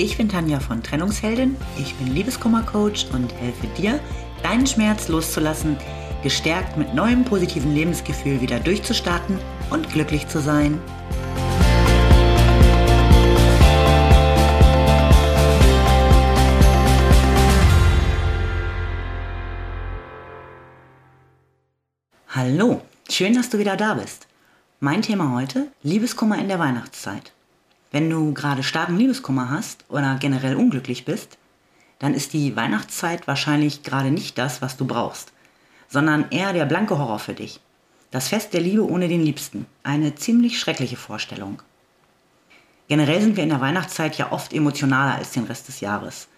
Ich bin Tanja von Trennungsheldin, ich bin Liebeskummercoach und helfe dir, deinen Schmerz loszulassen, gestärkt mit neuem positiven Lebensgefühl wieder durchzustarten und glücklich zu sein. Hallo, schön, dass du wieder da bist. Mein Thema heute, Liebeskummer in der Weihnachtszeit. Wenn du gerade starken Liebeskummer hast oder generell unglücklich bist, dann ist die Weihnachtszeit wahrscheinlich gerade nicht das, was du brauchst, sondern eher der blanke Horror für dich. Das Fest der Liebe ohne den Liebsten. Eine ziemlich schreckliche Vorstellung. Generell sind wir in der Weihnachtszeit ja oft emotionaler als den Rest des Jahres.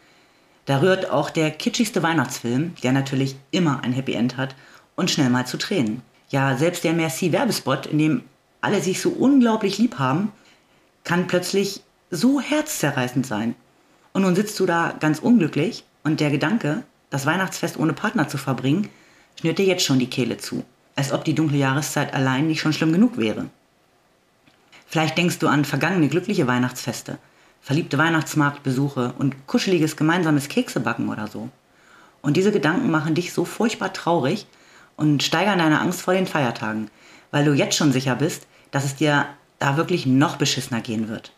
Da rührt auch der kitschigste Weihnachtsfilm, der natürlich immer ein Happy End hat, und schnell mal zu Tränen. Ja, selbst der Merci-Werbespot, in dem alle sich so unglaublich lieb haben, kann plötzlich so herzzerreißend sein. Und nun sitzt du da ganz unglücklich und der Gedanke, das Weihnachtsfest ohne Partner zu verbringen, schnürt dir jetzt schon die Kehle zu, als ob die dunkle Jahreszeit allein nicht schon schlimm genug wäre. Vielleicht denkst du an vergangene glückliche Weihnachtsfeste, verliebte Weihnachtsmarktbesuche und kuscheliges gemeinsames Keksebacken oder so. Und diese Gedanken machen dich so furchtbar traurig und steigern deine Angst vor den Feiertagen, weil du jetzt schon sicher bist, dass es dir da wirklich noch beschissener gehen wird.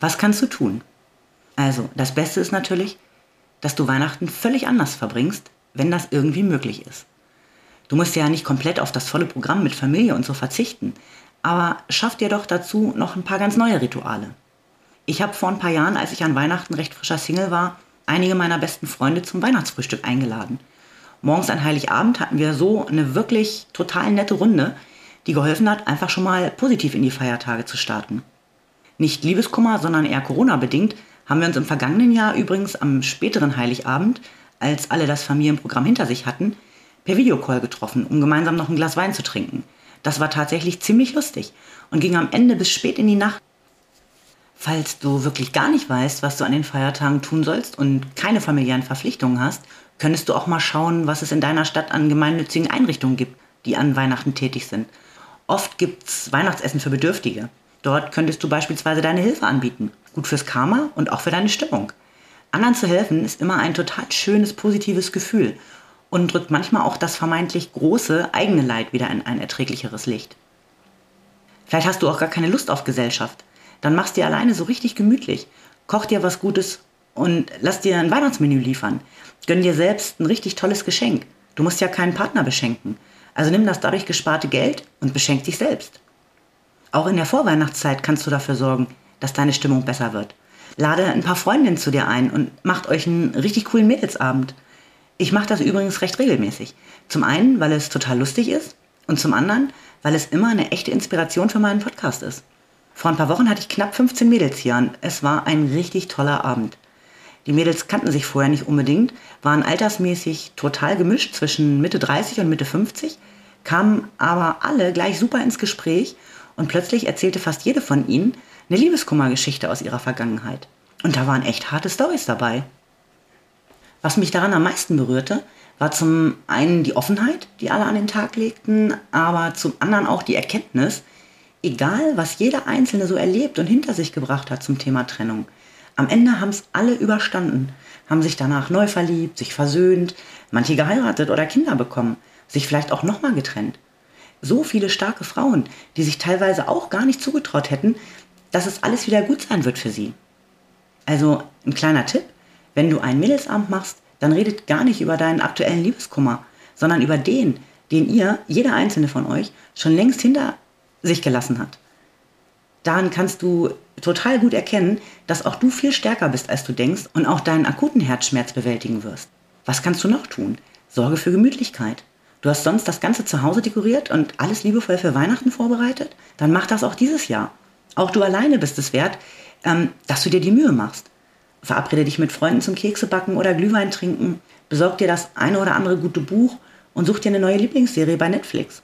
Was kannst du tun? Also, das Beste ist natürlich, dass du Weihnachten völlig anders verbringst, wenn das irgendwie möglich ist. Du musst ja nicht komplett auf das volle Programm mit Familie und so verzichten, aber schaff dir doch dazu noch ein paar ganz neue Rituale. Ich habe vor ein paar Jahren, als ich an Weihnachten recht frischer Single war, einige meiner besten Freunde zum Weihnachtsfrühstück eingeladen. Morgens an Heiligabend hatten wir so eine wirklich total nette Runde, die geholfen hat, einfach schon mal positiv in die Feiertage zu starten. Nicht Liebeskummer, sondern eher Corona-bedingt haben wir uns im vergangenen Jahr übrigens am späteren Heiligabend, als alle das Familienprogramm hinter sich hatten, per Videocall getroffen, um gemeinsam noch ein Glas Wein zu trinken. Das war tatsächlich ziemlich lustig und ging am Ende bis spät in die Nacht. Falls du wirklich gar nicht weißt, was du an den Feiertagen tun sollst und keine familiären Verpflichtungen hast, könntest du auch mal schauen, was es in deiner Stadt an gemeinnützigen Einrichtungen gibt, die an Weihnachten tätig sind Oft gibt es Weihnachtsessen für Bedürftige. Dort könntest du beispielsweise deine Hilfe anbieten. Gut fürs Karma und auch für deine Stimmung. Anderen zu helfen ist immer ein total schönes, positives Gefühl und drückt manchmal auch das vermeintlich große eigene Leid wieder in ein erträglicheres Licht. Vielleicht hast du auch gar keine Lust auf Gesellschaft. Dann machst dir alleine so richtig gemütlich. Koch dir was Gutes und lass dir ein Weihnachtsmenü liefern. Gönn dir selbst ein richtig tolles Geschenk. Du musst ja keinen Partner beschenken. Also nimm das dadurch gesparte Geld und beschenk dich selbst. Auch in der Vorweihnachtszeit kannst du dafür sorgen, dass deine Stimmung besser wird. Lade ein paar Freundinnen zu dir ein und macht euch einen richtig coolen Mädelsabend. Ich mache das übrigens recht regelmäßig. Zum einen, weil es total lustig ist und zum anderen, weil es immer eine echte Inspiration für meinen Podcast ist. Vor ein paar Wochen hatte ich knapp 15 Mädels hier und es war ein richtig toller Abend. Die Mädels kannten sich vorher nicht unbedingt, waren altersmäßig total gemischt zwischen Mitte 30 und Mitte 50, kamen aber alle gleich super ins Gespräch und plötzlich erzählte fast jede von ihnen eine Liebeskummergeschichte aus ihrer Vergangenheit. Und da waren echt harte Stories dabei. Was mich daran am meisten berührte, war zum einen die Offenheit, die alle an den Tag legten, aber zum anderen auch die Erkenntnis, egal was jeder Einzelne so erlebt und hinter sich gebracht hat zum Thema Trennung, am Ende haben es alle überstanden, haben sich danach neu verliebt, sich versöhnt, manche geheiratet oder Kinder bekommen, sich vielleicht auch nochmal getrennt. So viele starke Frauen, die sich teilweise auch gar nicht zugetraut hätten, dass es alles wieder gut sein wird für sie. Also ein kleiner Tipp, wenn du einen Mädelsabend machst, dann redet gar nicht über deinen aktuellen Liebeskummer, sondern über den, den ihr, jeder einzelne von euch, schon längst hinter sich gelassen hat daran kannst du total gut erkennen, dass auch du viel stärker bist, als du denkst und auch deinen akuten Herzschmerz bewältigen wirst. Was kannst du noch tun? Sorge für Gemütlichkeit. Du hast sonst das ganze Zuhause dekoriert und alles liebevoll für Weihnachten vorbereitet? Dann mach das auch dieses Jahr. Auch du alleine bist es wert, ähm, dass du dir die Mühe machst. Verabrede dich mit Freunden zum Keksebacken oder Glühwein trinken. Besorg dir das eine oder andere gute Buch und such dir eine neue Lieblingsserie bei Netflix.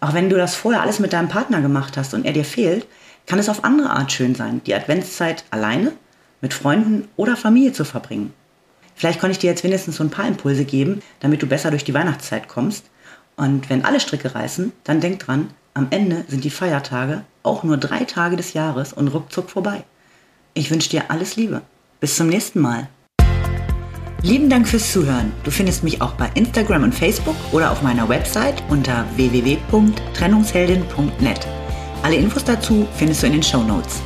Auch wenn du das vorher alles mit deinem Partner gemacht hast und er dir fehlt, kann es auf andere Art schön sein, die Adventszeit alleine, mit Freunden oder Familie zu verbringen. Vielleicht konnte ich dir jetzt wenigstens so ein paar Impulse geben, damit du besser durch die Weihnachtszeit kommst. Und wenn alle Stricke reißen, dann denk dran, am Ende sind die Feiertage auch nur drei Tage des Jahres und ruckzuck vorbei. Ich wünsche dir alles Liebe. Bis zum nächsten Mal. Lieben Dank fürs Zuhören. Du findest mich auch bei Instagram und Facebook oder auf meiner Website unter www.trennungsheldin.net. Alle Infos dazu findest du in den Show Notes.